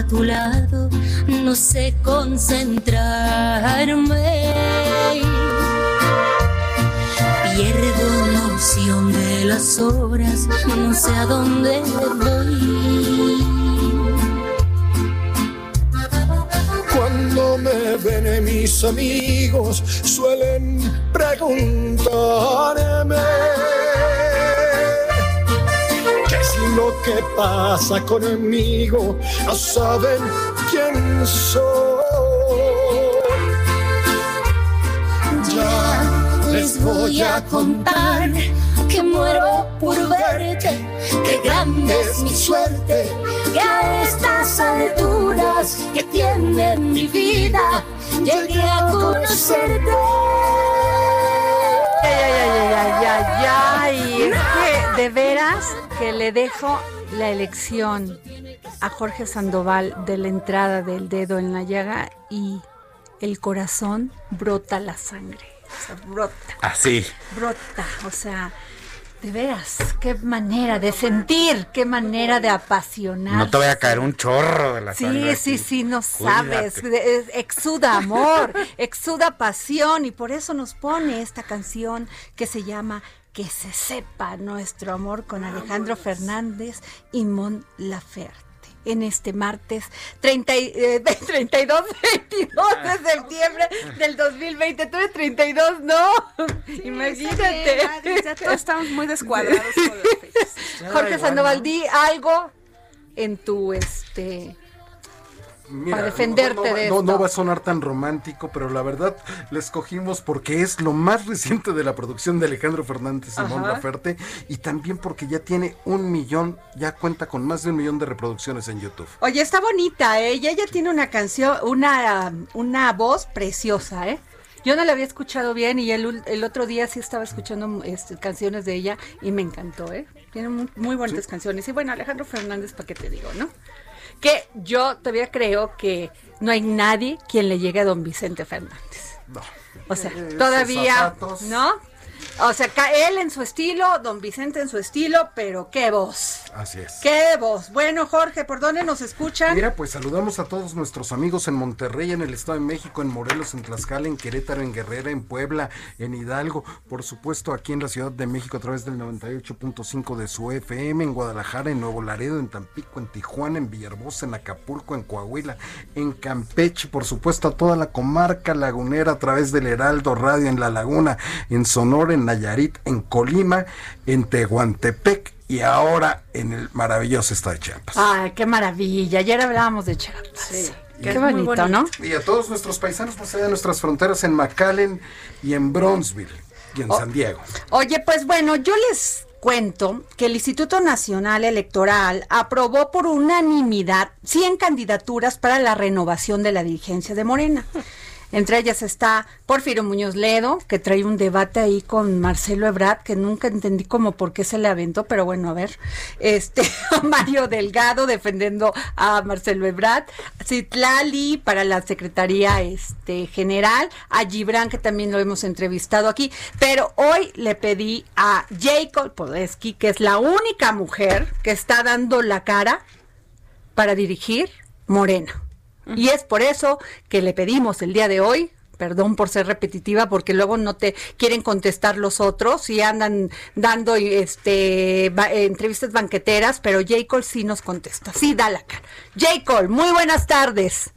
a tu lado, no sé concentrarme. Pierdo noción de las horas, no sé a dónde voy. Cuando me ven mis amigos suelen preguntarme lo que pasa conmigo no saben quién soy. Ya les voy a contar que muero por verte, que grande es mi suerte, que a estas alturas que tiene mi vida llegué a conocerte. Ay, ay, ay. Es que de veras que le dejo la elección a Jorge Sandoval de la entrada del dedo en la llaga y el corazón brota la sangre. O sea, brota, Así. brota. O sea, de veras, qué manera de sentir, qué manera de apasionar. No te vaya a caer un chorro de la sangre. Sí, sí, sí, no Cuídate. sabes. Exuda amor, exuda pasión y por eso nos pone esta canción que se llama Que se sepa nuestro amor con Alejandro Fernández y Mon Laferte. En este martes 30, y- eh, 32, 22 de septiembre del 2020. Tú eres 32, ¿no? Imagínate. Ya todos estamos muy descuadrados con las fechas. Jorge Sandoval, di algo en tu este Mira, para defenderte no, no, de no, esto. no va a sonar tan romántico, pero la verdad la escogimos porque es lo más reciente de la producción de Alejandro Fernández y Mon. Laferte y también porque ya tiene un millón, ya cuenta con más de un millón de reproducciones en YouTube. Oye, está bonita, ¿eh? Y ella tiene una canción, una, una voz preciosa, ¿eh? Yo no la había escuchado bien y el, el otro día sí estaba escuchando este, canciones de ella y me encantó, ¿eh? Tiene muy, muy bonitas canciones. Y bueno, Alejandro Fernández, ¿para qué te digo, no? Que yo todavía creo que no hay nadie quien le llegue a don Vicente Fernández. No. O sea, todavía. ¿no? O sea, él en su estilo, don Vicente en su estilo, pero qué voz. Así es. ¡Qué voz! Bueno, Jorge, ¿por dónde nos escuchan? Mira, pues saludamos a todos nuestros amigos en Monterrey, en el Estado de México, en Morelos, en Tlaxcala, en Querétaro, en Guerrera, en Puebla, en Hidalgo, por supuesto aquí en la Ciudad de México a través del 98.5 de su FM, en Guadalajara, en Nuevo Laredo, en Tampico, en Tijuana, en Villahermosa, en Acapulco, en Coahuila, en Campeche, por supuesto a toda la comarca lagunera a través del Heraldo Radio en La Laguna, en Sonora, en Nayarit, en Colima, en Tehuantepec y ahora en el maravilloso estado de Chiapas. Ay, qué maravilla. Ayer hablábamos de Chiapas. Qué es muy bonito, ¿no? Y a todos nuestros paisanos más allá de nuestras fronteras en McAllen y en Bronzeville y en San Diego. Oye, pues bueno, yo les cuento que el Instituto Nacional Electoral aprobó por unanimidad 100 candidaturas para la renovación de la dirigencia de Morena. Entre ellas está Porfirio Muñoz Ledo, que trae un debate ahí con Marcelo Ebrard, que nunca entendí como por qué se le aventó, pero bueno, a ver. Este, Mario Delgado defendiendo a Marcelo Ebrard, Citlali para la Secretaría este, General, a Gibran, que también lo hemos entrevistado aquí, pero hoy le pedí a Jacob Podeski, que es la única mujer que está dando la cara para dirigir Morena. Y es por eso que le pedimos el día de hoy, perdón por ser repetitiva, porque luego no te quieren contestar los otros y andan dando este entrevistas banqueteras, pero J. Cole sí nos contesta. Sí, da la cara. J. Cole, muy buenas tardes.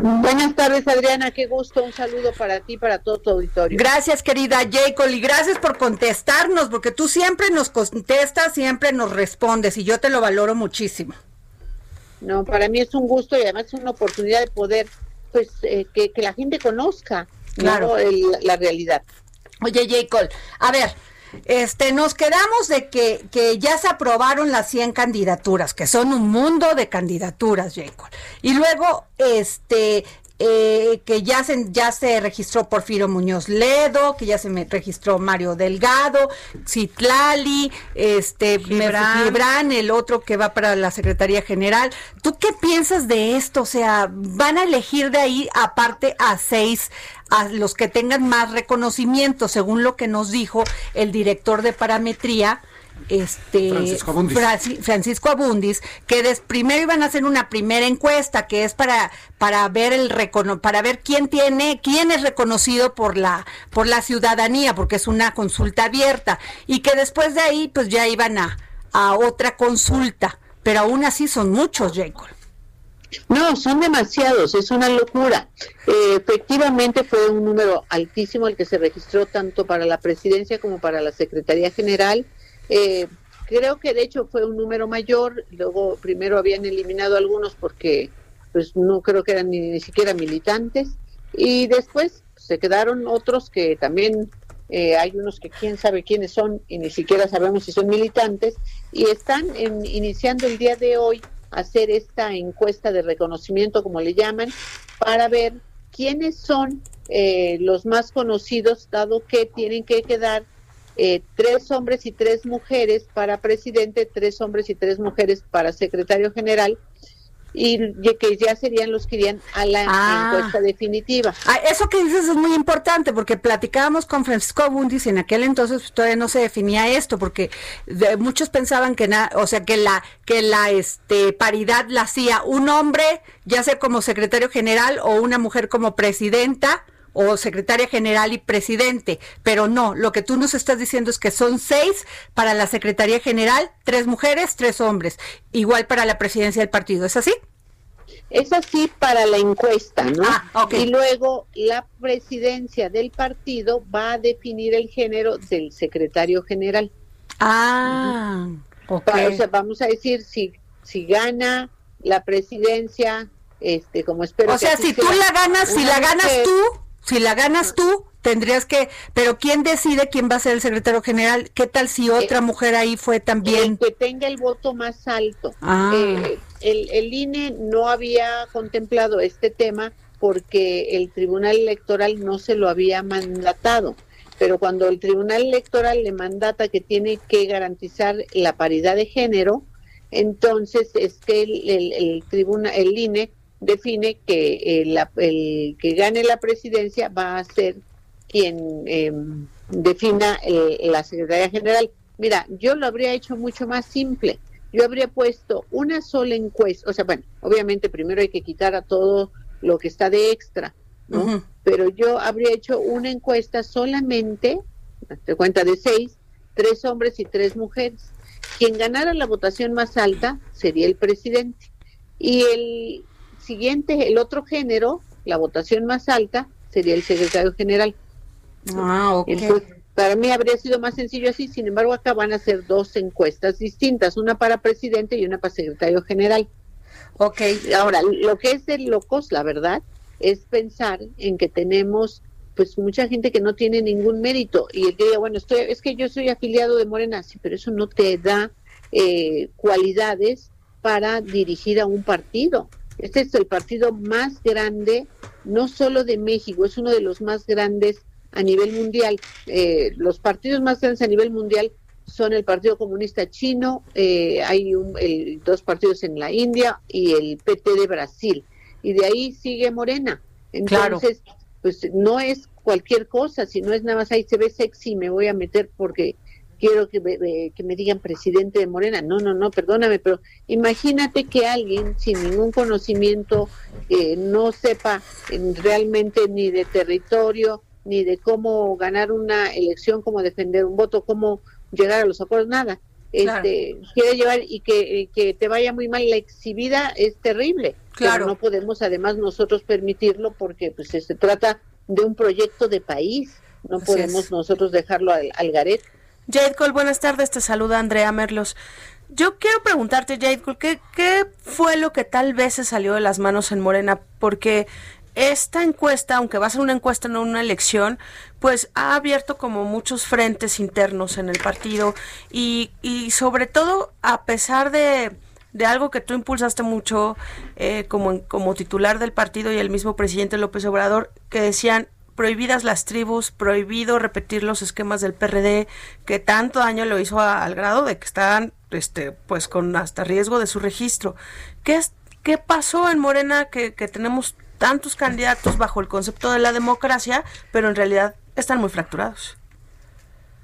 Buenas tardes, Adriana. Qué gusto. Un saludo para ti, para todo tu auditorio. Gracias, querida J. y gracias por contestarnos, porque tú siempre nos contestas, siempre nos respondes, y yo te lo valoro muchísimo. No, para mí es un gusto y además es una oportunidad de poder, pues, eh, que, la gente conozca claro. la realidad. Oye, J. a ver, este, nos quedamos de que, que, ya se aprobaron las 100 candidaturas, que son un mundo de candidaturas, J. Y luego, este, eh, que ya se, ya se registró Porfirio Muñoz Ledo, que ya se me registró Mario Delgado, Citlali, este Gibran. el otro que va para la Secretaría General. ¿Tú qué piensas de esto? O sea, van a elegir de ahí aparte a seis a los que tengan más reconocimiento, según lo que nos dijo el director de parametría este Francisco Abundis, que primero iban a hacer una primera encuesta que es para para ver el para ver quién tiene quién es reconocido por la por la ciudadanía porque es una consulta abierta y que después de ahí pues ya iban a a otra consulta pero aún así son muchos Jacob. No, son demasiados, es una locura. Eh, efectivamente fue un número altísimo el que se registró tanto para la presidencia como para la Secretaría General eh, creo que de hecho fue un número mayor, luego primero habían eliminado algunos porque pues no creo que eran ni, siquiera militantes. Y después se quedaron otros que también eh, hay unos que quién sabe quiénes son y ni siquiera sabemos si son militantes. Y están iniciando el día de hoy hacer esta encuesta de reconocimiento como le llaman para ver quiénes son eh, los más conocidos dado que tienen que quedar eh, tres hombres y tres mujeres para presidente, tres hombres y tres mujeres para secretario general y que ya serían los que irían a la ah. encuesta definitiva. Ah, eso que dices es muy importante porque platicábamos con Francisco Bundis y en aquel entonces pues, todavía no se definía esto porque muchos pensaban que nada, o sea que la que la este paridad la hacía un hombre ya sea como secretario general o una mujer como presidenta o secretaria general y presidente, pero no, lo que tú nos estás diciendo es que son seis para la secretaría general, tres mujeres, tres hombres, igual para la presidencia del partido, ¿es así? Es así para la encuesta, ¿no? Ah, y luego la presidencia del partido va a definir el género del secretario general. Ah, ok. o sea, vamos a decir, si, si gana la presidencia, este, como espero. O sea, si tú la ganas, si la ganas tú, si la ganas tú, tendrías que, pero ¿quién decide quién va a ser el secretario general? ¿Qué tal si otra eh, mujer ahí fue también? El que tenga el voto más alto. Ah. Eh, el, el INE no había contemplado este tema porque el Tribunal Electoral no se lo había mandatado. Pero cuando el Tribunal Electoral le mandata que tiene que garantizar la paridad de género, entonces es que el, el, el tribunal, el INE define que el, el, que gane la presidencia va a ser quien em, defina eh, la Secretaría General. Mira, yo lo habría hecho mucho más simple. Yo habría puesto una sola encuesta, o sea, bueno, obviamente primero hay que quitar a todo lo que está de extra, ¿no? Pero yo habría hecho una encuesta solamente, te cuenta de seis, tres hombres y tres mujeres. Quien ganara la votación más alta sería el presidente. Y el siguiente, el otro género, la votación más alta, sería el secretario general. Ah, ok. para mí habría sido más sencillo así, sin embargo, acá van a ser dos encuestas distintas, una para presidente y una para secretario general. Ok. Ahora, lo que es de locos, la verdad, es pensar en que tenemos pues mucha gente que no tiene ningún mérito y el que bueno, estoy, es que yo soy afiliado de Morena, sí, pero eso no te da eh, cualidades para dirigir a un partido. Este es el partido más grande, no solo de México, es uno de los más grandes a nivel mundial. Eh, los partidos más grandes a nivel mundial son el Partido Comunista Chino, eh, hay un, dos partidos en la India y el PT de Brasil. Y de ahí sigue Morena. Entonces, pues no es cualquier cosa, si no es nada más ahí se ve sexy, me voy a meter porque quiero que me, que me digan presidente de Morena. No, no, no, perdóname, pero imagínate que alguien sin ningún conocimiento, eh, no sepa realmente ni de territorio, ni de cómo ganar una elección, cómo defender un voto, cómo llegar a los acuerdos, nada. Este, quiere llevar y que, que, te vaya muy mal la exhibida es terrible. Claro. Pero no podemos además nosotros permitirlo porque pues se trata de un proyecto de país. No podemos nosotros dejarlo al, al garete. Jade Cole, buenas tardes, te saluda Andrea Merlos. Yo quiero preguntarte, Jade Cole, ¿qué, ¿qué fue lo que tal vez se salió de las manos en Morena? Porque esta encuesta, aunque va a ser una encuesta, no una elección, pues ha abierto como muchos frentes internos en el partido y, y sobre todo a pesar de, de algo que tú impulsaste mucho eh, como, como titular del partido y el mismo presidente López Obrador, que decían prohibidas las tribus, prohibido repetir los esquemas del PRD, que tanto daño lo hizo al grado de que están este, pues con hasta riesgo de su registro. ¿Qué, es, qué pasó en Morena que, que tenemos tantos candidatos bajo el concepto de la democracia, pero en realidad están muy fracturados?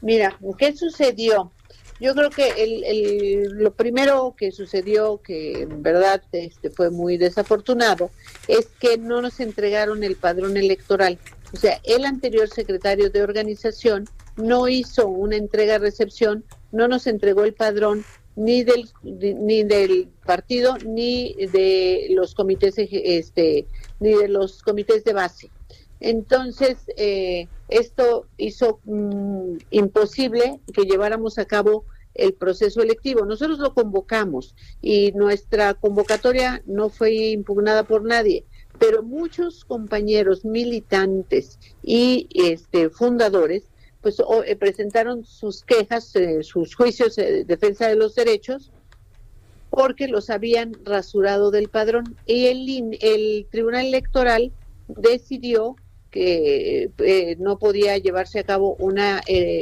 Mira, ¿qué sucedió? Yo creo que el, el, lo primero que sucedió, que en verdad este, fue muy desafortunado, es que no nos entregaron el padrón electoral. O sea, el anterior secretario de organización no hizo una entrega-recepción, no nos entregó el padrón ni del ni del partido ni de los comités este ni de los comités de base. Entonces, eh, esto hizo mm, imposible que lleváramos a cabo el proceso electivo. Nosotros lo convocamos y nuestra convocatoria no fue impugnada por nadie pero muchos compañeros militantes y este, fundadores pues eh, presentaron sus quejas, eh, sus juicios de defensa de los derechos, porque los habían rasurado del padrón. Y el, el Tribunal Electoral decidió que eh, no podía llevarse a cabo una,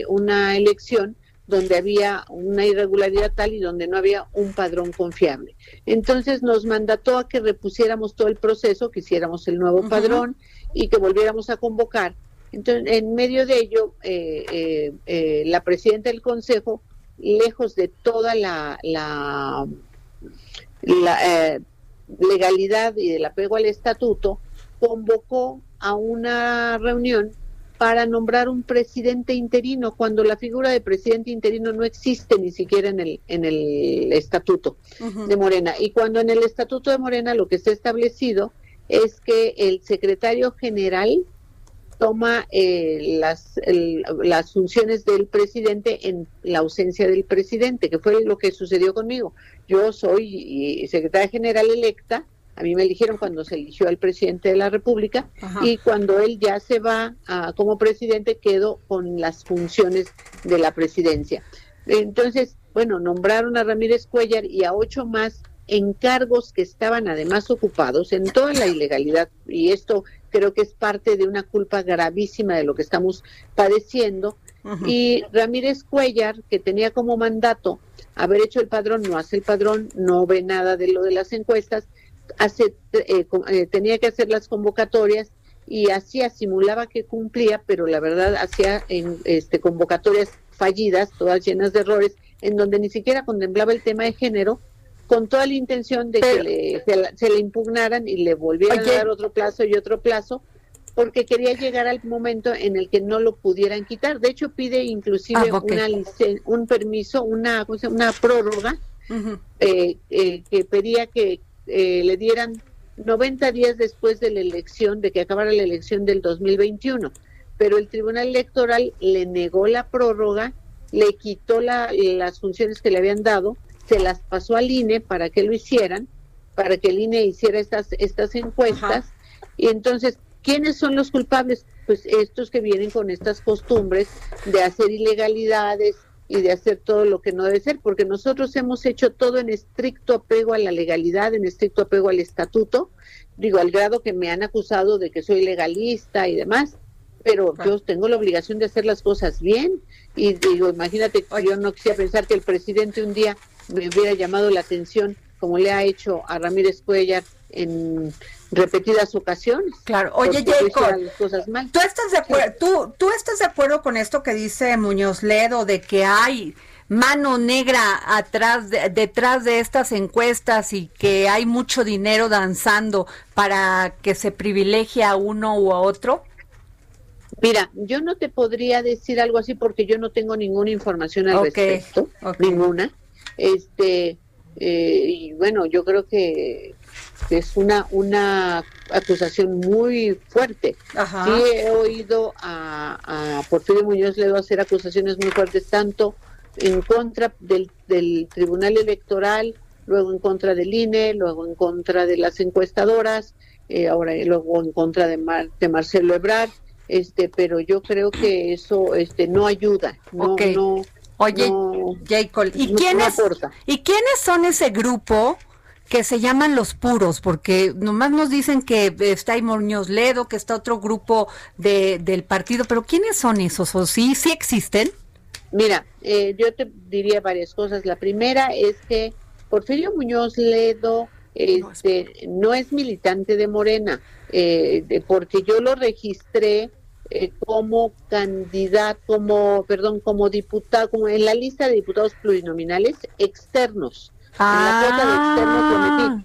una elección donde había una irregularidad tal y donde no había un padrón confiable. Entonces nos mandató a que repusiéramos todo el proceso, que hiciéramos el nuevo padrón y que volviéramos a convocar. Entonces, en medio de ello, eh, eh, eh, la presidenta del Consejo, lejos de toda la, la, la legalidad y del apego al estatuto, convocó a una reunión para nombrar un presidente interino cuando la figura de presidente interino no existe ni siquiera en el en el estatuto de Morena y cuando en el estatuto de Morena lo que está establecido es que el secretario general toma eh, las, las funciones del presidente en la ausencia del presidente, que fue lo que sucedió conmigo. Yo soy secretaria general electa, a mí me eligieron cuando se eligió al presidente de la República y cuando él ya se va como presidente quedo con las funciones de la presidencia. Entonces, bueno, nombraron a Ramírez Cuellar y a ocho más en cargos que estaban además ocupados en toda la ilegalidad y esto creo que es parte de una culpa gravísima de lo que estamos padeciendo. Y Ramírez Cuellar, que tenía como mandato haber hecho el padrón, no hace el padrón, no ve nada de lo de las encuestas, hace, eh, eh, tenía que hacer las convocatorias y hacía, simulaba que cumplía, pero la verdad hacía en, este, convocatorias fallidas, todas llenas de errores, en donde ni siquiera contemplaba el tema de género, con toda la intención de que se, le impugnaran y le volvieran a dar otro plazo y otro plazo, porque quería llegar al momento en el que no lo pudieran quitar. De hecho, pide inclusive ah, una un permiso, una, una prórroga, eh, que pedía que, eh, le dieran 90 días después de la elección, de que acabara la elección del 2021. Pero el Tribunal Electoral le negó la prórroga, le quitó las funciones que le habían dado, se las pasó al INE para que lo hicieran, para que el INE hiciera estas, estas encuestas. Y entonces, ¿quiénes son los culpables? Pues estos que vienen con estas costumbres de hacer ilegalidades, y de hacer todo lo que no debe ser, porque nosotros hemos hecho todo en estricto apego a la legalidad, en estricto apego al estatuto, digo, al grado que me han acusado de que soy legalista y demás, pero yo tengo la obligación de hacer las cosas bien y digo, imagínate, yo no quisiera pensar que el presidente un día me hubiera llamado la atención como le ha hecho a Ramírez Cuellar en repetidas ocasiones. Claro, oye Jacob, ¿tú estás de acuerdo, tú, tú estás de acuerdo con esto que dice Muñoz Ledo de que hay mano negra atrás detrás de estas encuestas y que hay mucho dinero danzando para que se privilegie a uno u a otro? Mira, yo no te podría decir algo así porque yo no tengo ninguna información al respecto, ninguna. Este, eh, y bueno, yo creo que es una, una acusación muy fuerte. Sí he oído a, a Porfirio Muñoz Ledo hacer acusaciones muy fuertes, tanto en contra del, del Tribunal Electoral, luego en contra del INE, luego en contra de las encuestadoras, eh, ahora luego en contra de, de Marcelo Ebrard, este, pero yo creo que eso este, no ayuda, no, no Oye, Jacob, ¿y, quiénes, ¿y quiénes son ese grupo que se llaman los puros? Porque nomás nos dicen que está ahí Muñoz Ledo, que está otro grupo de, del partido, pero ¿quiénes son esos? ¿O sí, sí existen? Mira, eh, yo te diría varias cosas. La primera es que Porfirio Muñoz Ledo este, no es militante de Morena, eh, porque yo lo registré eh, como candidato, como, perdón, como diputado, como en la lista de diputados plurinominales externos. En la cuota de externos ah.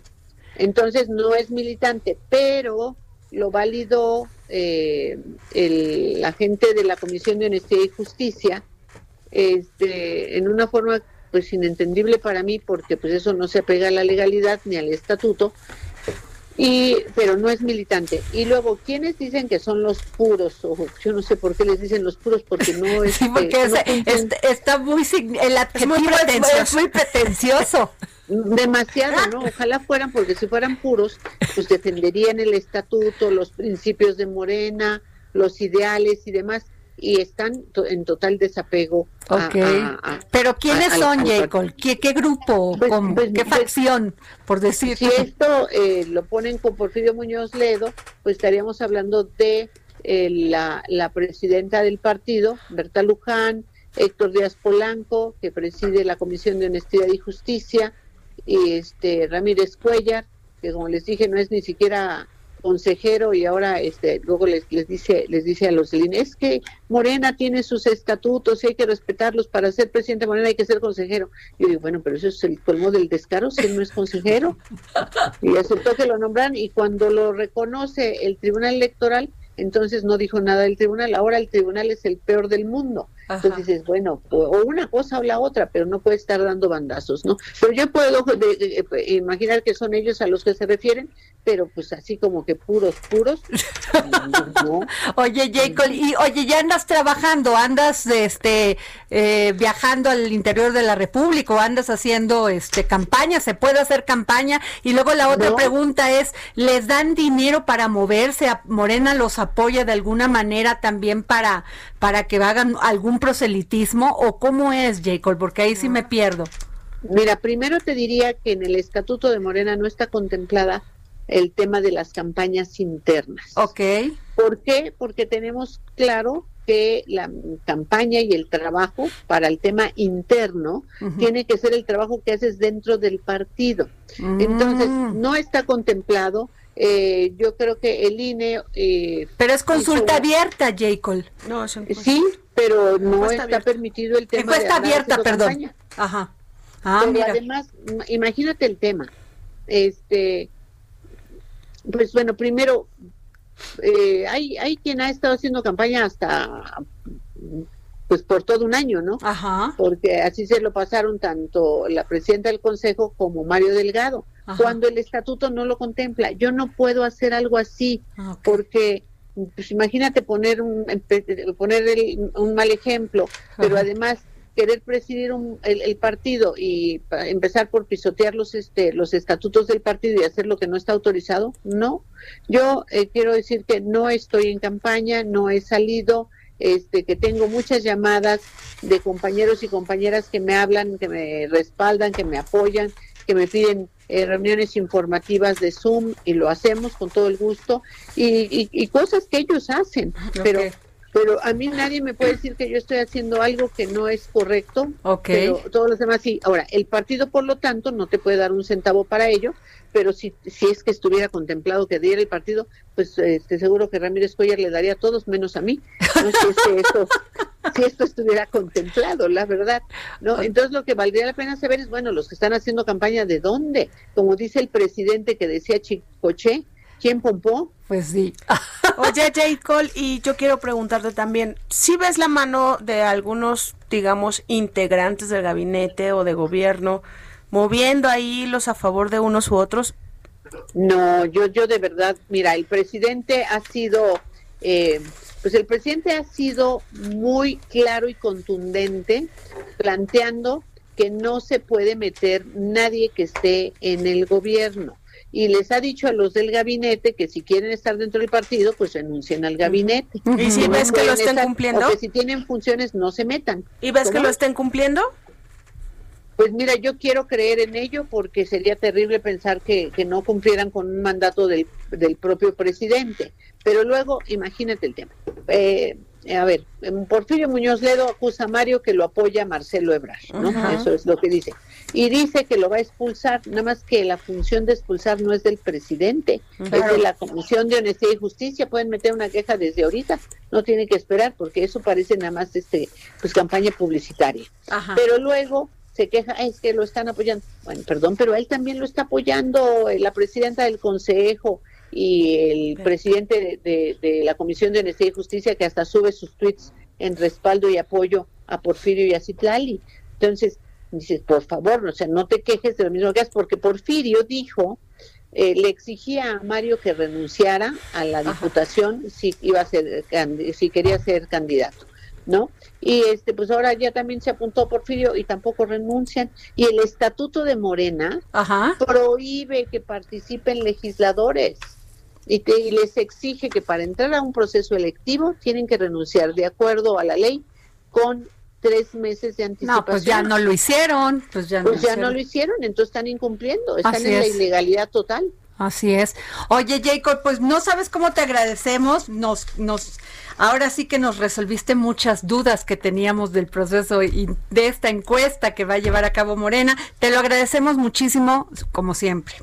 Entonces no es militante, pero lo validó eh, el, la gente de la Comisión de Honestidad y Justicia este, en una forma pues inentendible para mí porque pues eso no se apega a la legalidad ni al estatuto y pero no es militante. Y luego quienes dicen que son los puros o yo no sé por qué les dicen los puros porque no es sí, porque está muy el adjetivo es muy pretencioso, demasiado no ojalá fueran porque si fueran puros pues defenderían el estatuto los principios de Morena los ideales y demás y están en total desapego. Pero ¿quiénes son, Jacob? ¿Qué, grupo? Pues, pues, ¿Qué pues, facción, por decir? Si esto eh, lo ponen con Porfirio Muñoz Ledo, pues estaríamos hablando de eh, la, la presidenta del partido, Berta Luján, Héctor Díaz Polanco, que preside la Comisión de Honestidad y Justicia, y este Ramírez Cuellar, que como les dije no es ni siquiera consejero y ahora este luego les, les dice les dice a los del es que Morena tiene sus estatutos y hay que respetarlos para ser presidente de Morena hay que ser consejero yo digo bueno pero eso es el colmo del descaro si él no es consejero y aceptó que lo nombran y cuando lo reconoce el Tribunal Electoral entonces no dijo nada del tribunal. Ahora el tribunal es el peor del mundo. Entonces dices, bueno, o una cosa o la otra, pero no puede estar dando bandazos, ¿no? Pero yo puedo imaginar que son ellos a los que se refieren, pero pues así como que puros, puros. Oye, Jacob, y oye, ya andas trabajando, andas este eh, viajando al interior de la República o andas haciendo este campaña, se puede hacer campaña y luego la otra pregunta es, ¿les dan dinero para moverse? ¿A Morena los apoya de alguna manera también para para que hagan algún proselitismo o cómo es, Jacob? Porque ahí sí me pierdo. Mira, primero te diría que en el Estatuto de Morena no está contemplada el tema de las campañas internas. Ok. ¿Por qué? Porque tenemos claro que la campaña y el trabajo para el tema interno tiene que ser el trabajo que haces dentro del partido. Entonces, mm. no está contemplado. Eh, yo creo que el INE... Eh, pero es consulta abierta, Jacob. No, sí, pero no está, permitido el tema. Encuesta abierta, perdón. Ajá. Ah, pero además, imagínate el tema. Este, pues bueno, primero, eh, hay, hay quien ha estado haciendo campaña hasta pues por todo un año, ¿no? Ajá. Porque así se lo pasaron tanto la presidenta del Consejo como Mario Delgado, cuando el estatuto no lo contempla. Yo no puedo hacer algo así ah, porque pues imagínate poner un poner un mal ejemplo, pero además querer presidir el, partido y empezar por pisotear los este los estatutos del partido y hacer lo que no está autorizado, no. Yo eh, quiero decir que no estoy en campaña, no he salido, este, que tengo muchas llamadas de compañeros y compañeras que me hablan, que me respaldan, que me apoyan, que me piden eh, reuniones informativas de Zoom y lo hacemos con todo el gusto y, y, cosas que ellos hacen, pero pero a mí nadie me puede decir que yo estoy haciendo algo que no es correcto, pero todos los demás sí. Ahora, el partido, por lo tanto, no te puede dar un centavo para ello, pero si, si es que estuviera contemplado que diera el partido, pues este, seguro que Ramírez Cuellar le daría a todos menos a mí. No sé si esto, si esto estuviera contemplado, la verdad. no Entonces lo que valdría la pena saber es, bueno, los que están haciendo campaña, ¿de dónde? Como dice el presidente que decía Chicoche, ¿quién pompó? Pues sí. Oye, Jade Cole, y yo quiero preguntarte también, si ves la mano de algunos, digamos, integrantes del gabinete o de gobierno moviendo ahí los a favor de unos u otros? No, yo, yo de verdad, mira, el presidente ha sido, eh, pues el presidente ha sido muy claro y contundente planteando que no se puede meter nadie que esté en el gobierno y les ha dicho a los del gabinete que si quieren estar dentro del partido, pues renuncien al gabinete. ¿Y si ves que lo estén cumpliendo? que si tienen funciones, no se metan. ¿Y ves que lo estén cumpliendo? Pues mira, yo quiero creer en ello porque sería terrible pensar que, no cumplieran con un mandato del, del, propio presidente. Pero luego, imagínate el tema. Eh, a ver, Porfirio Muñoz Ledo acusa a Mario que lo apoya Marcelo Ebrard, ¿no? Eso es lo que dice. Y dice que lo va a expulsar, nada más que la función de expulsar no es del presidente, es de la Comisión de Honestidad y Justicia. Pueden meter una queja desde ahorita, no tienen que esperar, porque eso parece nada más este pues campaña publicitaria. Pero luego se queja, es que lo están apoyando. Bueno, perdón, pero él también lo está apoyando eh, la presidenta del Consejo y el presidente de, la Comisión de Honestidad y Justicia, que hasta sube sus tweets en respaldo y apoyo a Porfirio y a Citlali. Entonces, dices, por favor, o sea, no te quejes de lo mismo que haces, porque Porfirio dijo, eh, le exigía a Mario que renunciara a la diputación si iba a ser, si quería ser candidato. ¿no? Y este, pues ahora ya también se apuntó Porfirio y tampoco renuncian. Y el estatuto de Morena prohíbe que participen legisladores y, y les exige que para entrar a un proceso electivo tienen que renunciar de acuerdo a la ley con tres meses de anticipación. No, pues ya no lo hicieron. Pues ya, no, pues ya no lo hicieron, entonces están incumpliendo, están en la ilegalidad total. Así es. Oye, Jacob, pues no sabes cómo te agradecemos. Nos, nos, ahora sí que nos resolviste muchas dudas que teníamos del proceso y de esta encuesta que va a llevar a cabo Morena. Te lo agradecemos muchísimo, como siempre.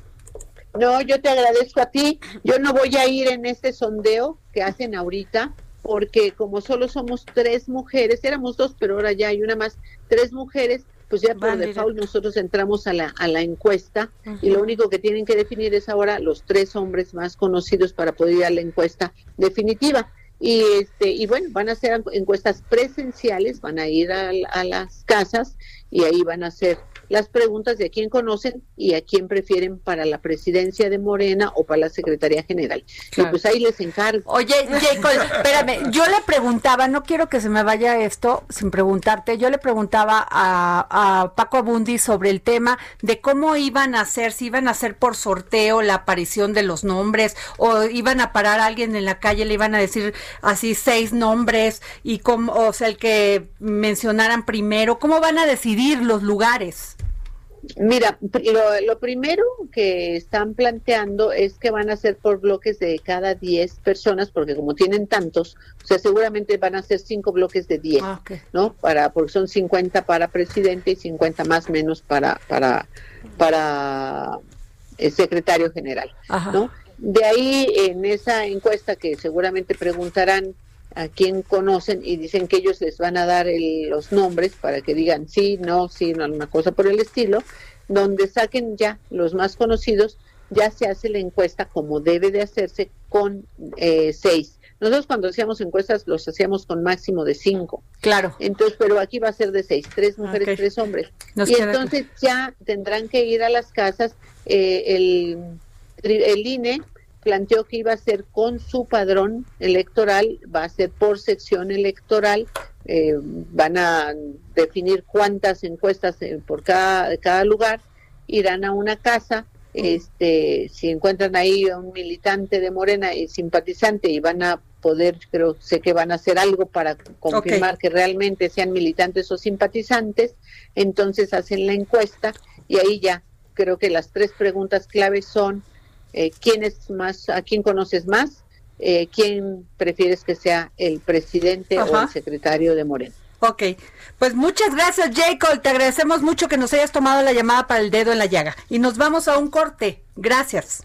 No, yo te agradezco a ti. Yo no voy a ir en este sondeo que hacen ahorita, porque como solo somos tres mujeres, éramos dos, pero ahora ya hay una más, tres mujeres, pues ya por default nosotros entramos a la, a la encuesta y lo único que tienen que definir es ahora los tres hombres más conocidos para poder ir a la encuesta definitiva. Y, este, y bueno, van a hacer encuestas presenciales, van a ir a, a las casas y ahí van a hacer las preguntas de a quién conocen y a quién prefieren para la presidencia de Morena o para la Secretaría General. Y pues ahí les encargo. Oye, Jacob, espérame, yo le preguntaba, no quiero que se me vaya esto sin preguntarte, yo le preguntaba a, a Paco Abundi sobre el tema de cómo iban a hacer, si iban a hacer por sorteo la aparición de los nombres o iban a parar a alguien en la calle, le iban a decir así seis nombres y cómo, o sea, el que mencionaran primero, ¿cómo van a decidir los lugares? Mira, lo, primero que están planteando es que van a ser por bloques de cada 10 personas, porque como tienen tantos, o sea, seguramente van a ser cinco bloques de 10, ah, ¿no? Para, porque son 50 para presidente y 50 más menos para, para, para el secretario general, ¿no? De ahí, en esa encuesta que seguramente preguntarán a quién conocen y dicen que ellos les van a dar los nombres para que digan sí, no, sí, no, alguna cosa por el estilo, donde saquen ya los más conocidos, ya se hace la encuesta como debe de hacerse con eh, seis. Nosotros cuando hacíamos encuestas los hacíamos con máximo de cinco. Claro. Entonces, pero aquí va a ser de seis, tres mujeres, tres hombres. y entonces ya tendrán que ir a las casas eh, el, el INE planteó que iba a ser con su padrón electoral, va a ser por sección electoral, eh, van a definir cuántas encuestas eh, por cada, cada lugar, irán a una casa, este, si encuentran ahí a un militante de Morena y simpatizante y van a poder, creo, sé que van a hacer algo para confirmar que realmente sean militantes o simpatizantes, entonces hacen la encuesta y ahí ya creo que las tres preguntas claves son eh, quién es más, a quién conoces más, eh, quién prefieres que sea el presidente o el secretario de Moreno. Ok, pues muchas gracias Jacob, te agradecemos mucho que nos hayas tomado la llamada para el dedo en la llaga y nos vamos a un corte. Gracias.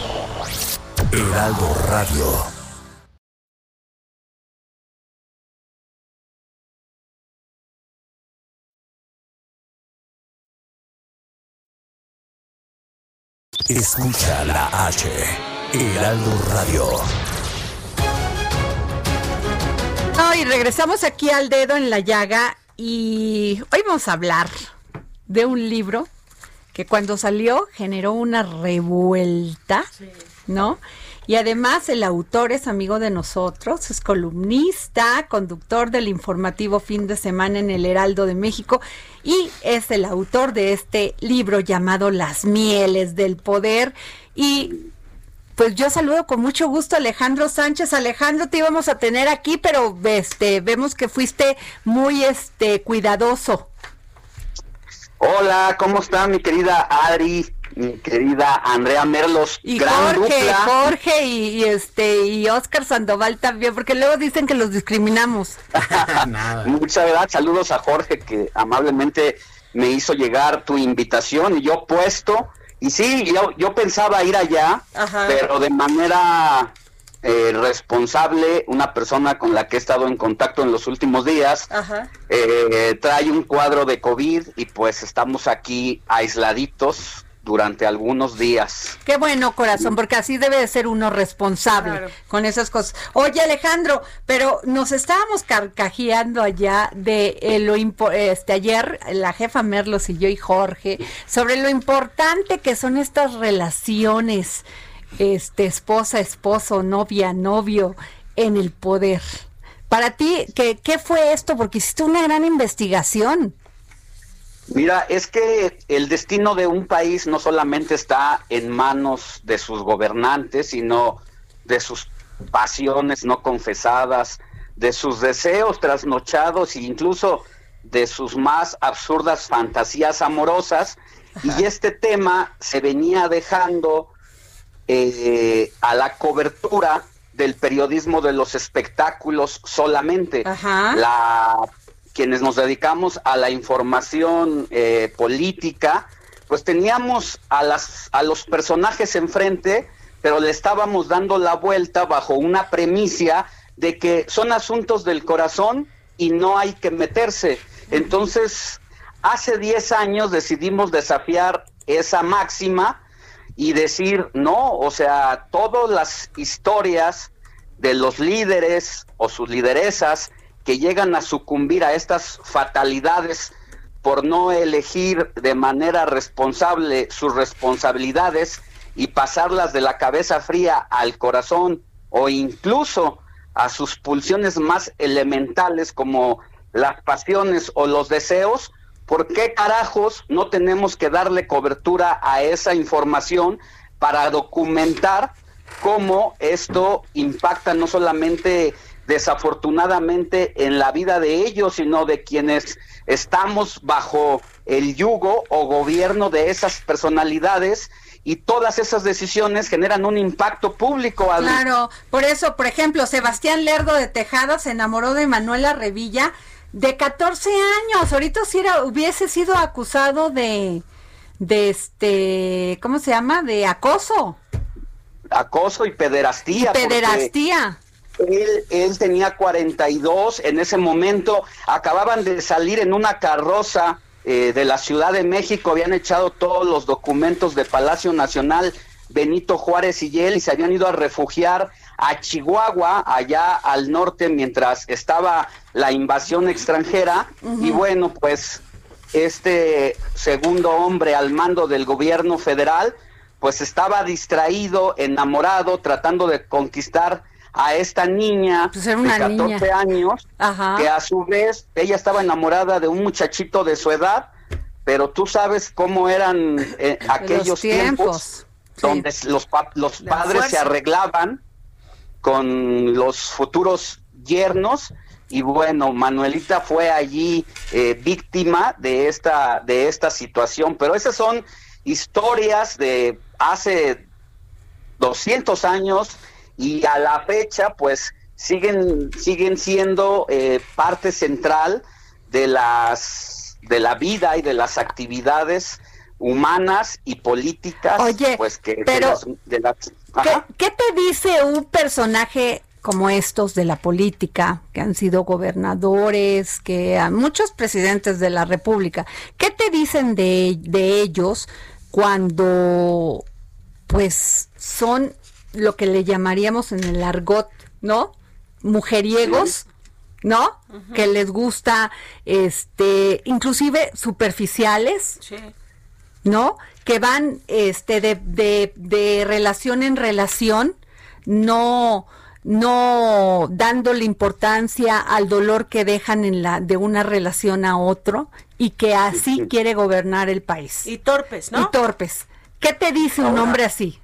Heraldo Radio. Escucha la H, Heraldo Radio. y regresamos aquí al dedo en la llaga y hoy vamos a hablar de un libro que cuando salió generó una revuelta, ¿no? Y además el autor es amigo de nosotros, es columnista, conductor del informativo fin de semana en el Heraldo de México y es el autor de este libro llamado Las Mieles del Poder. Y pues yo saludo con mucho gusto a Alejandro Sánchez. Alejandro, te íbamos a tener aquí, pero este vemos que fuiste muy este cuidadoso. Hola, ¿cómo está mi querida Adri? Mi querida Andrea Merlos. Y Jorge, Jorge y, este y Oscar Sandoval también, porque luego dicen que los discriminamos. Muchas gracias, saludos a Jorge que amablemente me hizo llegar tu invitación y yo puesto. Y sí, yo, yo pensaba ir allá, pero de manera eh, responsable, una persona con la que he estado en contacto en los últimos días, eh, trae un cuadro de COVID y pues estamos aquí aisladitos durante algunos días. Qué bueno, corazón, porque así debe de ser uno responsable con esas cosas. Oye, Alejandro, pero nos estábamos carcajeando allá de eh, lo este ayer la jefa Merlos y yo y Jorge sobre lo importante que son estas relaciones este esposa, esposo, novia, novio en el poder. Para ti, ¿qué, qué fue esto? Porque hiciste una gran investigación. Mira, es que el destino de un país no solamente está en manos de sus gobernantes, sino de sus pasiones no confesadas, de sus deseos trasnochados e incluso de sus más absurdas fantasías amorosas. Y este tema se venía dejando eh, a la cobertura del periodismo de los espectáculos solamente. La quienes nos dedicamos a la información eh, política, pues teníamos a, las, a los personajes enfrente, pero le estábamos dando la vuelta bajo una premisa de que son asuntos del corazón y no hay que meterse. Entonces, hace 10 años decidimos desafiar esa máxima y decir, no, o sea, todas las historias de los líderes o sus lideresas que llegan a sucumbir a estas fatalidades por no elegir de manera responsable sus responsabilidades y pasarlas de la cabeza fría al corazón o incluso a sus pulsiones más elementales como las pasiones o los deseos, ¿por qué carajos no tenemos que darle cobertura a esa información para documentar cómo esto impacta no solamente desafortunadamente en la vida de ellos, sino de quienes estamos bajo el yugo o gobierno de esas personalidades y todas esas decisiones generan un impacto público. Claro, por eso, por ejemplo, Sebastián Lerdo de Tejada se enamoró de Manuela Revilla de 14 años. Ahorita si era, hubiese sido acusado de, de este, ¿cómo se llama? De acoso. Acoso y pederastía. pederastía. Él, él tenía 42 en ese momento, acababan de salir en una carroza eh, de la Ciudad de México, habían echado todos los documentos de Palacio Nacional Benito Juárez y él y se habían ido a refugiar a Chihuahua, allá al norte, mientras estaba la invasión extranjera. Y bueno, pues este segundo hombre al mando del gobierno federal, pues estaba distraído, enamorado, tratando de conquistar a esta niña pues de 14 años, que a su vez ella estaba enamorada de un muchachito de su edad, pero tú sabes cómo eran eh, aquellos tiempos, donde los, los padres se arreglaban con los futuros yernos y bueno, Manuelita fue allí eh, víctima de esta, de esta situación, pero esas son historias de hace 200 años y a la fecha pues siguen siguen siendo eh, parte central de las de la vida y de las actividades humanas y políticas Oye, pues que pero ¿qué, te dice un personaje como estos de la política, que han sido gobernadores, que a muchos presidentes de la República, ¿qué te dicen de, de ellos cuando pues son lo que le llamaríamos en el argot, ¿no? Mujeriegos, ¿no? Que les gusta, este, inclusive superficiales, ¿no? Que van, este, de, de, de relación en relación, no, no dándole importancia al dolor que dejan en la de una relación a otro y que así quiere gobernar el país. Y torpes, ¿no? Y torpes. ¿Qué te dice un hombre así?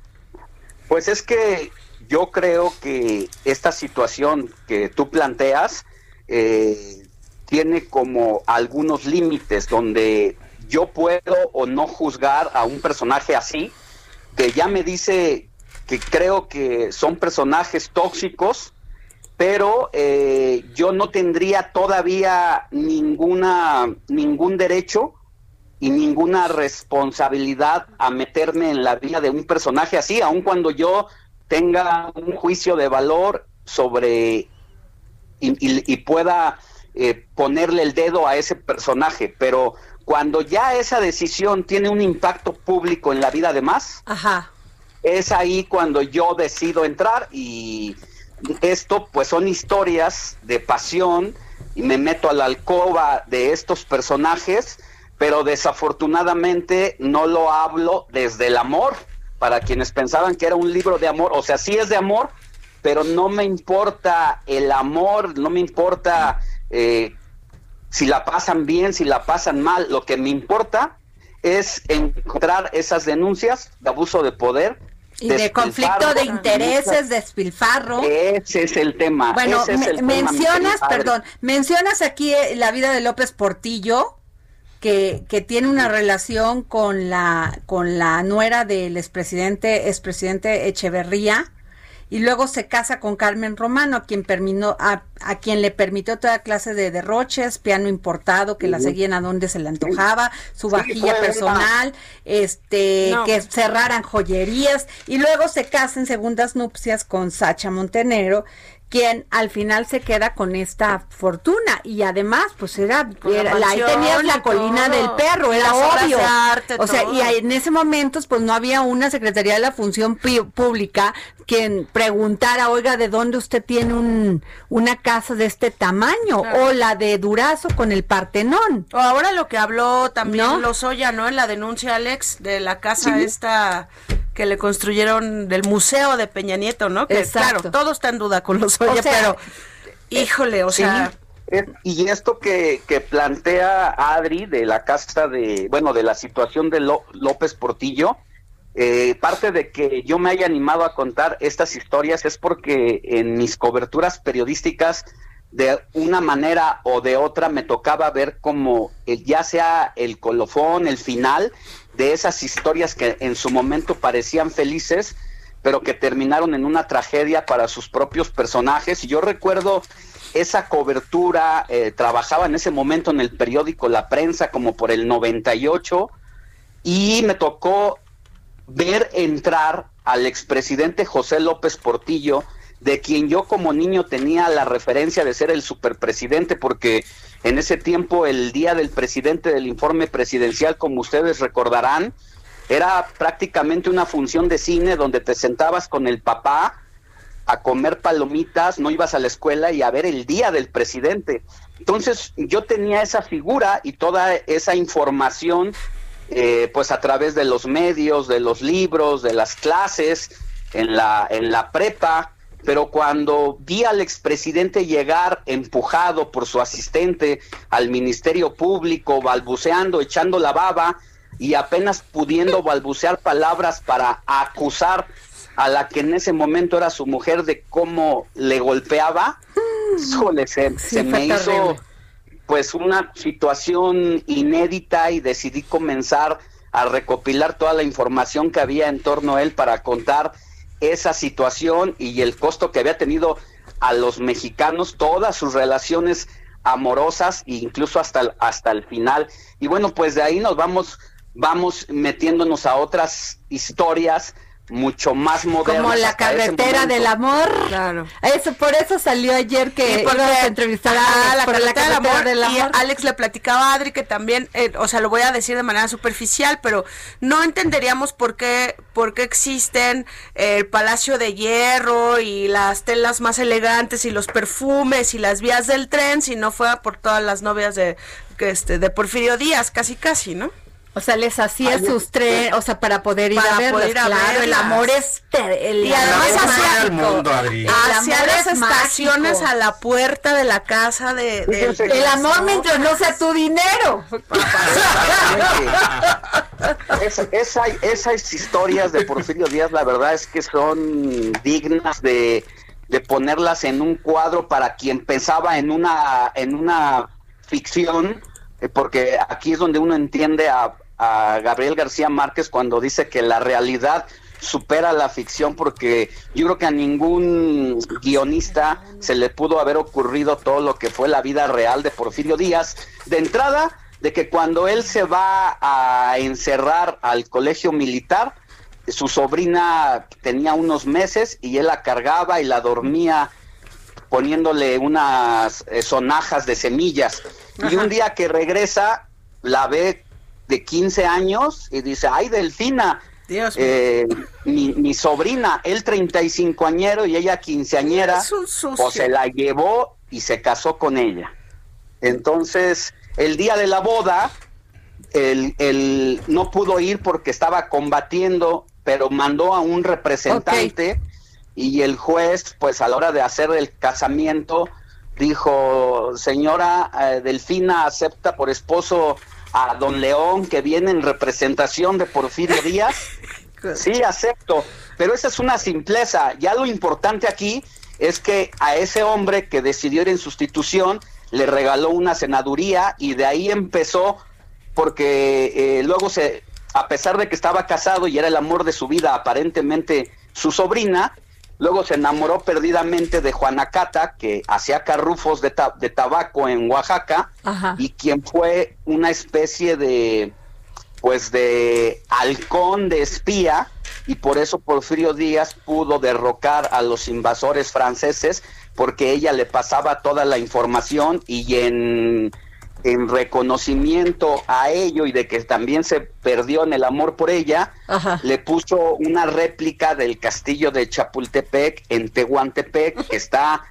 Pues es que yo creo que esta situación que tú planteas eh, tiene como algunos límites donde yo puedo o no juzgar a un personaje así, que ya me dice que creo que son personajes tóxicos, pero eh, yo no tendría todavía ninguna ningún derecho y ninguna responsabilidad a meterme en la vida de un personaje así, aun cuando yo tenga un juicio de valor sobre y, pueda eh, ponerle el dedo a ese personaje, pero cuando ya esa decisión tiene un impacto público en la vida de más, es ahí cuando yo decido entrar y esto pues son historias de pasión y me meto a la alcoba de estos personajes pero desafortunadamente no lo hablo desde el amor. Para quienes pensaban que era un libro de amor, o sea, sí es de amor, pero no me importa el amor, no me importa eh, si la pasan bien, si la pasan mal. Lo que me importa es encontrar esas denuncias de abuso de poder. Y de conflicto de intereses, despilfarro. Ese es el tema. Bueno, mencionas, perdón, mencionas aquí eh, la vida de López Portillo, que, que, tiene una relación con la, con la nuera del expresidente, expresidente Echeverría, y luego se casa con Carmen Romano, a quien, a, a, quien le permitió toda clase de derroches, piano importado, que la seguían a donde se le antojaba, su vajilla personal, este, que cerraran joyerías, y luego se casa en segundas nupcias con Sacha Montenegro, quien al final se queda con esta fortuna. Y además pues era, era la, ahí tenías la colina del perro era obvio. o sea y en ese momento pues no había una secretaría de la función pública quien preguntara oiga de dónde usted tiene un, una casa de este tamaño o la de Durazo con el Partenón. O ahora lo que habló también Lozoya no en la denuncia Alex de la casa esta que le construyeron del museo de Peña Nieto, ¿no? Que claro, todo está en duda con los Oye, pero híjole, o sea, y esto que, que, plantea Adri de la casa de, bueno, de la situación de López Portillo, Eh, parte de que yo me haya animado a contar estas historias es porque en mis coberturas periodísticas de una manera o de otra me tocaba ver como ya sea el colofón, el final de esas historias que en su momento parecían felices, pero que terminaron en una tragedia para sus propios personajes. Y yo recuerdo esa cobertura, eh, trabajaba en ese momento en el periódico La Prensa como por el 98 y me tocó ver entrar al expresidente José López Portillo, de quien yo como niño tenía la referencia de ser el superpresidente, porque en ese tiempo el día del presidente del informe presidencial, como ustedes recordarán, era prácticamente una función de cine donde te sentabas con el papá a comer palomitas, no ibas a la escuela y a ver el día del presidente. Entonces yo tenía esa figura y toda esa información eh, pues a través de los medios, de los libros, de las clases, en la, en la prepa, pero cuando vi al expresidente llegar empujado por su asistente al Ministerio Público, balbuceando, echando la baba y apenas pudiendo balbucear palabras para acusar a la que en ese momento era su mujer de cómo le golpeaba, se, se me hizo pues una situación inédita y decidí comenzar a recopilar toda la información que había en torno a él para contar esa situación y el costo que había tenido a los mexicanos, todas sus relaciones amorosas e incluso hasta el, hasta el final. Y bueno, pues de ahí nos vamos vamos metiéndonos a otras historias mucho más moderno. Como la carretera del amor. Claro. Eso, por eso salió ayer que iba a entrevistar a, la, carretera, del amor, Y Alex le platicaba a Adri que también, eh, o sea, lo voy a decir de manera superficial, pero no entenderíamos por qué, por qué existen el Palacio de Hierro y las telas más elegantes y los perfumes y las vías del tren si no fuera por todas las novias de, este, de Porfirio Díaz, casi casi, ¿no? O sea, les hacía sus tres, o sea, para poder ir a verlos, claro, el amor es el y además hacía el mundo, Adri. Hacia las estaciones a la puerta de la casa de, el amor mientras no sea tu dinero. esas historias de Porfirio Díaz, la verdad es que son dignas de, de ponerlas en un cuadro para quien pensaba en una en una ficción eh, porque aquí es donde uno entiende a, a Gabriel García Márquez cuando dice que la realidad supera la ficción porque yo creo que a ningún guionista se le pudo haber ocurrido todo lo que fue la vida real de Porfirio Díaz. De entrada, de que cuando él se va a encerrar al colegio militar, su sobrina tenía unos meses y él la cargaba y la dormía poniéndole unas eh, sonajas de semillas. Y un día que regresa, la ve de 15 años y dice, ay, Delfina, eh, mi, mi, sobrina, él 35 añero y ella quinceañera, o se la llevó y se casó con ella. Entonces, el día de la boda, él, no pudo ir porque estaba combatiendo, pero mandó a un representante y el juez, pues a la hora de hacer el casamiento, dijo, señora eh, Delfina acepta por esposo a don León que viene en representación de Porfirio Díaz? Sí, acepto, pero esa es una simpleza. Ya lo importante aquí es que a ese hombre que decidió ir en sustitución le regaló una senaduría y de ahí empezó porque eh, luego se, a pesar de que estaba casado y era el amor de su vida aparentemente su sobrina, Luego se enamoró perdidamente de Juana Cata, que hacía carrufos de, de tabaco en Oaxaca, y quien fue una especie de, pues, de halcón de espía, y por eso Porfirio Díaz pudo derrocar a los invasores franceses, porque ella le pasaba toda la información y en en reconocimiento a ello y de que también se perdió en el amor por ella, le puso una réplica del castillo de Chapultepec en Tehuantepec, que está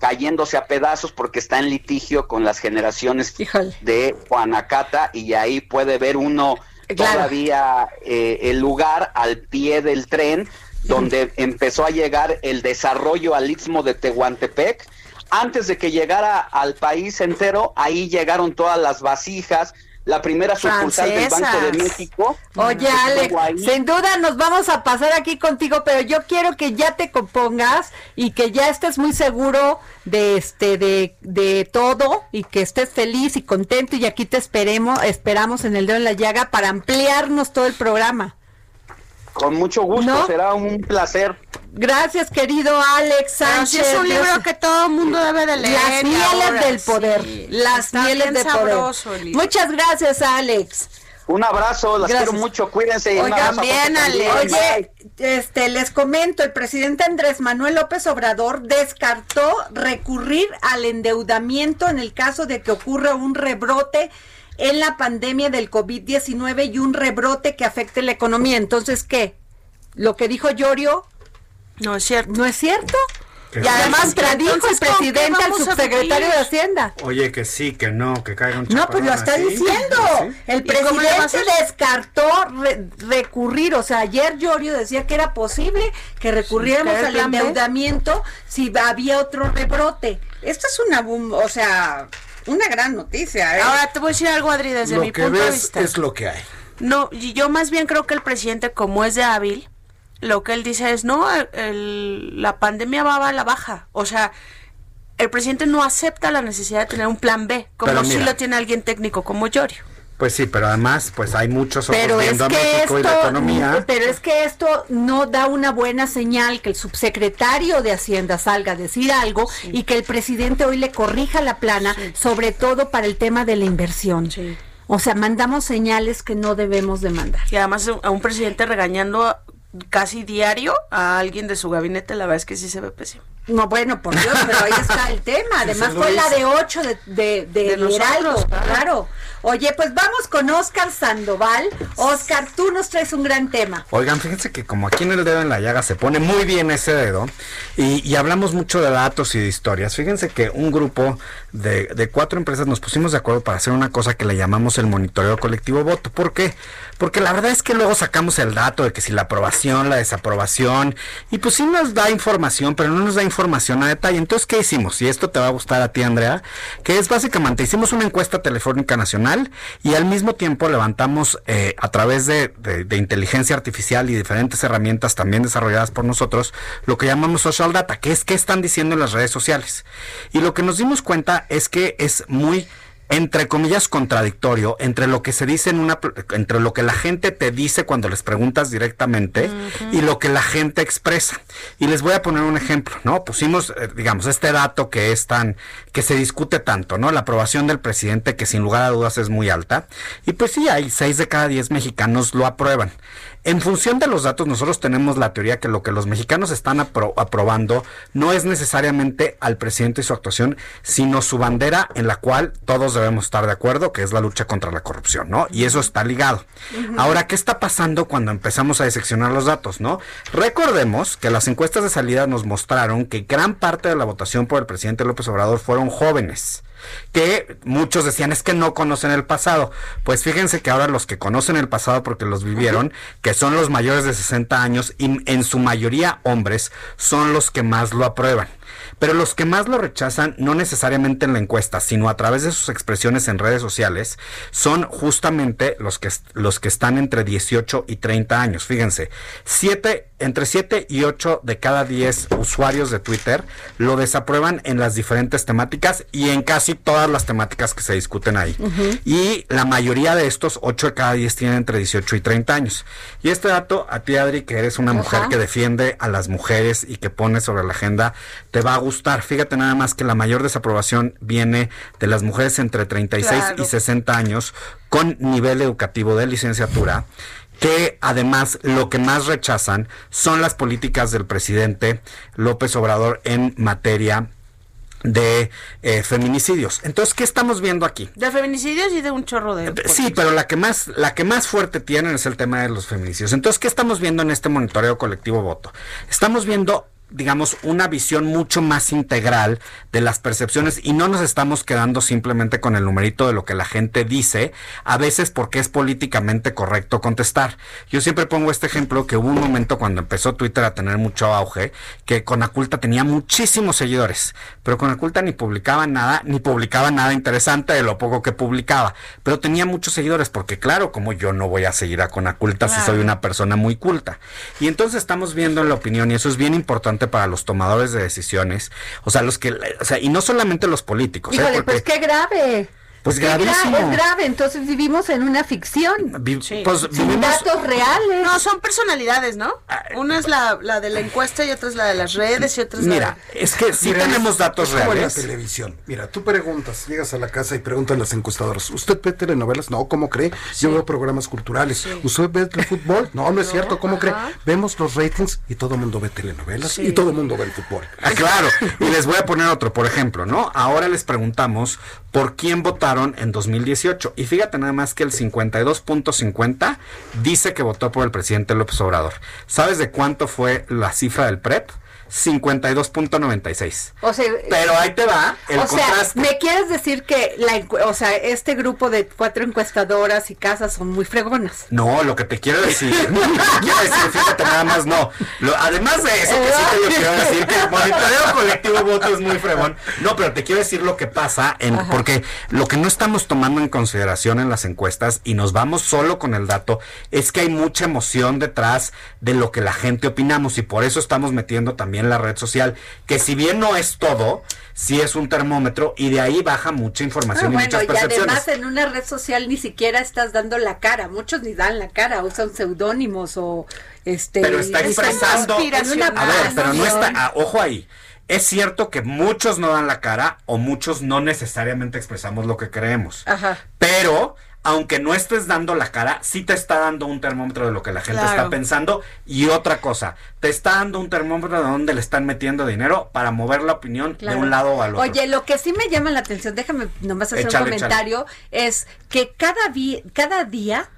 cayéndose a pedazos porque está en litigio con las generaciones de Juanacata y ahí puede ver uno todavía eh, el lugar al pie del tren donde empezó a llegar el desarrollo al istmo de Tehuantepec antes de que llegara al país entero, ahí llegaron todas las vasijas, la primera sucursal del Banco de México. Oye, Alex, sin duda nos vamos a pasar aquí contigo, pero yo quiero que ya te compongas y que ya estés muy seguro de este de, de todo y que estés feliz y contento y aquí te esperemos, esperamos en el dedo en la llaga para ampliarnos todo el programa. Con mucho gusto, será un placer. Gracias, querido Alex Sánchez. es un libro que todo el mundo debe de leer. Las mieles del poder. las mieles del poder. Muchas gracias, Alex. Un abrazo, las quiero mucho, cuídense. Oigan, bien, Alex. Oye, este, les comento, el presidente Andrés Manuel López Obrador descartó recurrir al endeudamiento en el caso de que ocurra un rebrote en la pandemia del COVID-19 y un rebrote que afecte la economía. Entonces, ¿qué? Lo que dijo Llorio no es cierto. ¿No es cierto? Y además tradijo el presidente al subsecretario de Hacienda. Oye, que sí, que no, que caiga un No, pues lo está diciendo. El presidente descartó recurrir, o sea, ayer Llorio decía que era posible que recurriéramos al endeudamiento si había otro rebrote. Esto es una, o sea, una gran noticia. ¿eh? Ahora te voy a decir algo, Adri, desde mi punto de vista. Es lo que hay. No, yo más bien creo que el presidente, como es de hábil, lo que él dice es, no, la pandemia va a la baja. O sea, el presidente no acepta la necesidad de tener un plan B, como si lo tiene alguien técnico como Llorio. Pues sí, pero además, pues hay muchos pero viendo México y la economía. Pero es que esto no da una buena señal que el subsecretario de Hacienda salga a decir algo y que el presidente hoy le corrija la plana, sobre todo para el tema de la inversión. O sea, mandamos señales que no debemos de mandar. Y además a un presidente regañando casi diario a alguien de su gabinete, la verdad es que sí se ve pésimo. No, bueno, por Dios, pero ahí está el tema. Además fue la de 8 de, de, de, claro. Oye, pues vamos con Oscar Sandoval. Oscar, tú nos traes un gran tema. Oigan, fíjense que como aquí en el dedo en la llaga se pone muy bien ese dedo y, y hablamos mucho de datos y de historias. Fíjense que un grupo de, de, cuatro empresas nos pusimos de acuerdo para hacer una cosa que le llamamos el monitoreo colectivo voto. ¿Por qué? Porque la verdad es que luego sacamos el dato de que si la aprobación, la desaprobación, y pues sí nos da información, pero no nos da información a detalle. Entonces, ¿qué hicimos? Y esto te va a gustar a ti, Andrea, que es básicamente, hicimos una encuesta telefónica nacional y al mismo tiempo levantamos eh, a través de, de, inteligencia artificial y diferentes herramientas también desarrolladas por nosotros, lo que llamamos social data, que es qué están diciendo en las redes sociales. Y lo que nos dimos cuenta es que es muy entre comillas contradictorio entre lo que se dice en una entre lo que la gente te dice cuando les preguntas directamente y lo que la gente expresa. Y les voy a poner un ejemplo, ¿no? Pusimos eh, digamos este dato que es tan que se discute tanto, ¿no? La aprobación del presidente que sin lugar a dudas es muy alta y pues sí hay seis de cada diez mexicanos lo aprueban. En función de los datos, nosotros tenemos la teoría que lo que los mexicanos están aprobando no es necesariamente al presidente y su actuación, sino su bandera en la cual todos debemos estar de acuerdo, que es la lucha contra la corrupción, ¿no? Y eso está ligado. Ahora, ¿qué está pasando cuando empezamos a diseccionar los datos, no? Recordemos que las encuestas de salida nos mostraron que gran parte de la votación por el presidente López Obrador fueron jóvenes que muchos decían es que no conocen el pasado. Pues fíjense que ahora los que conocen el pasado porque los vivieron, que son los mayores de 60 años y en su mayoría hombres, son los que más lo aprueban. Pero los que más lo rechazan, no necesariamente en la encuesta, sino a través de sus expresiones en redes sociales, son justamente los que, los que están entre 18 y 30 años. Fíjense, siete, entre 7 y 8 de cada 10 usuarios de Twitter lo desaprueban en las diferentes temáticas y en casi todas las temáticas que se discuten ahí. Y la mayoría de estos, 8 de cada 10 tienen entre 18 y 30 años. Y este dato, a ti Adri, que eres una mujer que defiende a las mujeres y que pone sobre la agenda, te va a gustar. Fíjate nada más que la mayor desaprobación viene de las mujeres entre 36 y 60 años con nivel educativo de licenciatura que además lo que más rechazan son las políticas del presidente López Obrador en materia de eh, feminicidios. Entonces, ¿qué estamos viendo aquí? De feminicidios y de un chorro de... Sí, pero la que más la que más fuerte tienen es el tema de los feminicidios. Entonces, ¿qué estamos viendo en este monitoreo colectivo voto? Estamos viendo digamos, una visión mucho más integral de las percepciones y no nos estamos quedando simplemente con el numerito de lo que la gente dice, a veces porque es políticamente correcto contestar. Yo siempre pongo este ejemplo que hubo un momento cuando empezó Twitter a tener mucho auge, que Conaculta tenía muchísimos seguidores, pero Conaculta ni publicaba nada, ni publicaba nada interesante de lo poco que publicaba, pero tenía muchos seguidores porque claro, como yo no voy a seguir a Conaculta si soy una persona muy culta. Y entonces estamos viendo en la opinión y eso es bien importante para los tomadores de decisiones, o sea, los que, o sea, y no solamente los políticos. ¿eh? Híjole, pues qué grave. Pues gravísimo. es grave, entonces vivimos en una ficción. Vi- pues sin vivimos- datos reales. No, son personalidades, ¿no? Una es la, la de la encuesta y otra es la de las redes y otra es Mira, la es que sí Mira, tenemos datos es como en la reales. televisión. Mira, tú preguntas, llegas a la casa y preguntan las encuestadoras, ¿usted ve telenovelas? No, ¿cómo cree? Yo veo programas culturales. ¿Usted ve el fútbol? No, no es cierto, ¿cómo cree? Vemos los ratings y todo el mundo ve telenovelas y todo el mundo ve el fútbol. Ah, claro. Y les voy a poner otro, por ejemplo, ¿no? Ahora les preguntamos por quién votaron en 2018. Y fíjate nada más que el 52.50 dice que votó por el presidente López Obrador. ¿Sabes de cuánto fue la cifra del PREP? 52.96. O sea, Pero ahí te va el o sea, contraste. ¿me quieres decir que la, o sea, este grupo de cuatro encuestadoras y casas son muy fregonas? No, lo que te quiero decir, lo que te quiero decir, fíjate nada más, no. Lo- además de eso, que sí te yo quiero decir que el monitoreo colectivo voto es muy fregón. No, pero te quiero decir lo que pasa, en, porque lo que no estamos tomando en consideración en las encuestas y nos vamos solo con el dato, es que hay mucha emoción detrás de lo que la gente opinamos y por eso estamos metiendo también la red social, que si bien no es todo, sí es un termómetro y de ahí baja mucha Ah, información y bueno, muchas y percepciones. además en una red social ni siquiera estás dando la cara, muchos ni dan la cara, usan seudónimos o este pero está expresando en una a ver pero no está pasión. ah, ojo ahí es cierto que muchos no dan la cara o muchos no necesariamente expresamos lo que creemos Ajá. pero aunque no estés dando la cara, sí te está dando un termómetro de lo que la gente Claro. está pensando. Y otra cosa, te está dando un termómetro de dónde le están metiendo dinero para mover la opinión Claro. de un lado al otro. Oye, lo que sí me llama la atención, déjame nomás hacer Échale, un comentario, es que cada, vi- cada día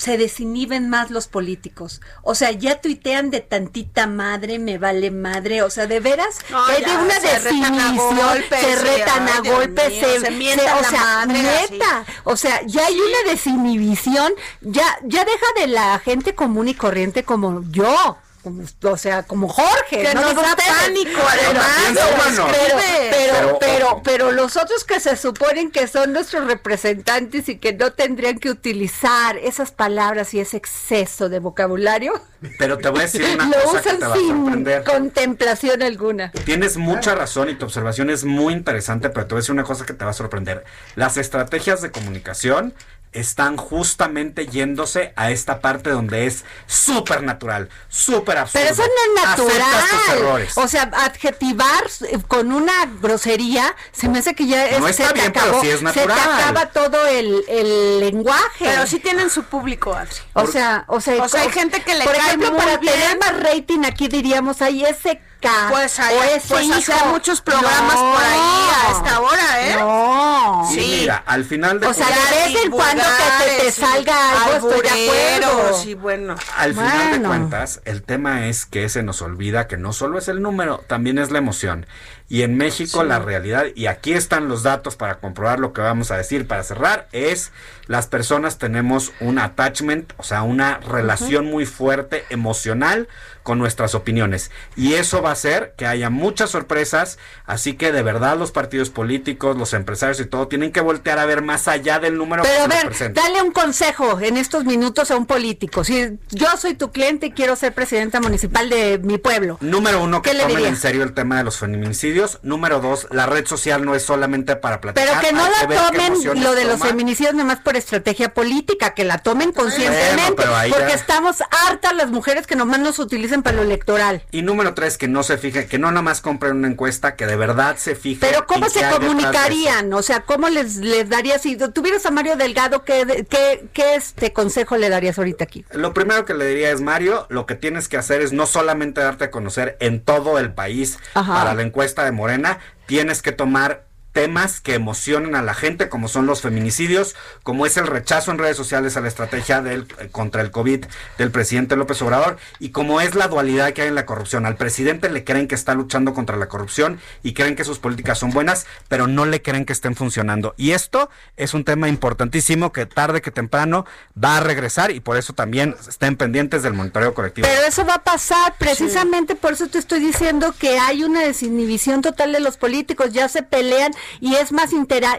se desinhiben más los políticos. O sea, ya tuitean de tantita madre, me vale madre. O sea, de veras, No, hay de ya, una se retan golpes, se retan a golpes, mío, se mientan o la sea, madre, neta. O sea, ya hay una desinhibición, ya, ya deja de la gente común y corriente como yo. Como, o sea, como Jorge. Que nos digo da ustedes. pánico, Pero- además, pero- pero, Escribe. pero, Pero, pero, ojo. pero los otros que se suponen que son nuestros representantes y que no tendrían que utilizar esas palabras y ese exceso de vocabulario, Pero te voy a decir una lo cosa que te usan va a sin sorprender. contemplación alguna. Tienes mucha razón y tu observación es muy interesante, pero te voy a decir una cosa que te va a sorprender. Las estrategias de comunicación están justamente yéndose a esta parte donde es súper natural, súper absurdo. Pero eso no es tus natural. errores. O sea, adjetivar eh, con una grosería se me hace que ya es, No está se te bien, pero acabó, sí es se natural. te acaba todo el, el lenguaje. Pero sí tienen su público, Adri. O sea, o sea, O sea, hay gente que le cae ejemplo, para bien. tener más rating aquí diríamos, ay, ese Pues, o ese pues hacer hijo". muchos programas No. por ahí a esta hora, ¿eh? No. Y mira, al final de O sea, de vez en cuando que te, salga algo, estoy de acuerdo. bueno. Al final de cuentas, el tema es que se nos olvida que no solo es el número, también es la emoción. Y en México la realidad, y aquí están los datos para comprobar lo que vamos a decir para cerrar, es las personas tenemos un attachment, o sea, una relación muy fuerte emocional con nuestras opiniones. Y eso va a hacer que haya muchas sorpresas, así que de verdad los partidos políticos, los empresarios y todo tienen que voltear a ver más allá del número Pero que a ver, presenta. dale un consejo en estos minutos a un político. Si yo soy tu cliente y quiero ser presidenta municipal de mi pueblo. Número uno, que ¿Qué le tomen en serio el tema de los feminicidios. Número dos, la red social no es solamente para platicar. Pero que no la qué tomen lo de los toma. feminicidios nomás por estrategia política, que la tomen conscientemente, Bueno, porque ya- estamos hartas las mujeres que nomás nos utilizan para lo electoral. Y número tres, que no se fijen, que no nada más compren una encuesta, que de verdad se fijen. Pero ¿cómo se comunicarían? O sea, ¿cómo les, les darías, si tuvieras a Mario Delgado, ¿qué, qué, qué este consejo le darías ahorita aquí? Lo primero que le diría es, Mario, lo que tienes que hacer es no solamente darte a conocer en todo el país Ajá. para la encuesta de Morena, tienes que tomar temas que emocionen a la gente, como son los feminicidios, como es el rechazo en redes sociales a la estrategia del, eh, contra el COVID del presidente López Obrador, y como es la dualidad que hay en la corrupción. Al presidente le creen que está luchando contra la corrupción y creen que sus políticas son buenas, pero no le creen que estén funcionando. Y esto es un tema importantísimo que tarde que temprano va a regresar y por eso también estén pendientes del monitoreo colectivo. Pero eso va a pasar, precisamente por eso te estoy diciendo que hay una desinhibición total de los políticos, ya se pelean y es más,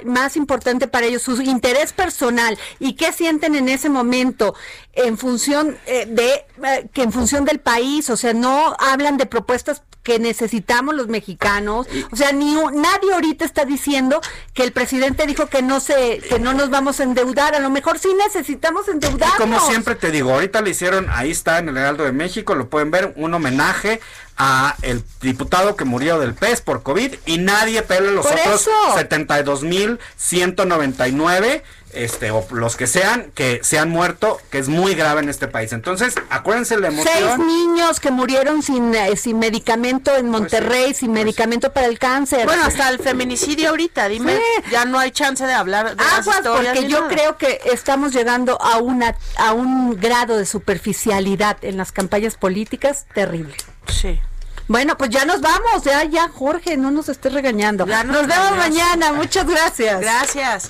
más importante para ellos su interés personal y qué sienten en ese momento en función eh, de eh, que en función del país, o sea, no hablan de propuestas que necesitamos los mexicanos, o sea, ni nadie ahorita está diciendo que el presidente dijo que no se que no nos vamos a endeudar, a lo mejor sí necesitamos endeudarnos. como siempre te digo, ahorita le hicieron, ahí está en el Heraldo de México, lo pueden ver, un homenaje a el diputado que murió del pez por COVID y nadie pela los otros 72.199 este o los que sean que se han muerto, que es muy grave en este país. Entonces, acuérdense la emoción. Seis niños que murieron sin, eh, sin medicamento en pues Monterrey, sin pues medicamento para el cáncer. Bueno, hasta el feminicidio ahorita, dime, ya no hay chance de hablar de Aguas, porque yo creo que estamos llegando a una a un grado de superficialidad en las campañas políticas terrible. Sí. Bueno, pues ya nos vamos, ya, ya, Jorge, no nos estés regañando. nos, vemos mañana, muchas gracias. Gracias.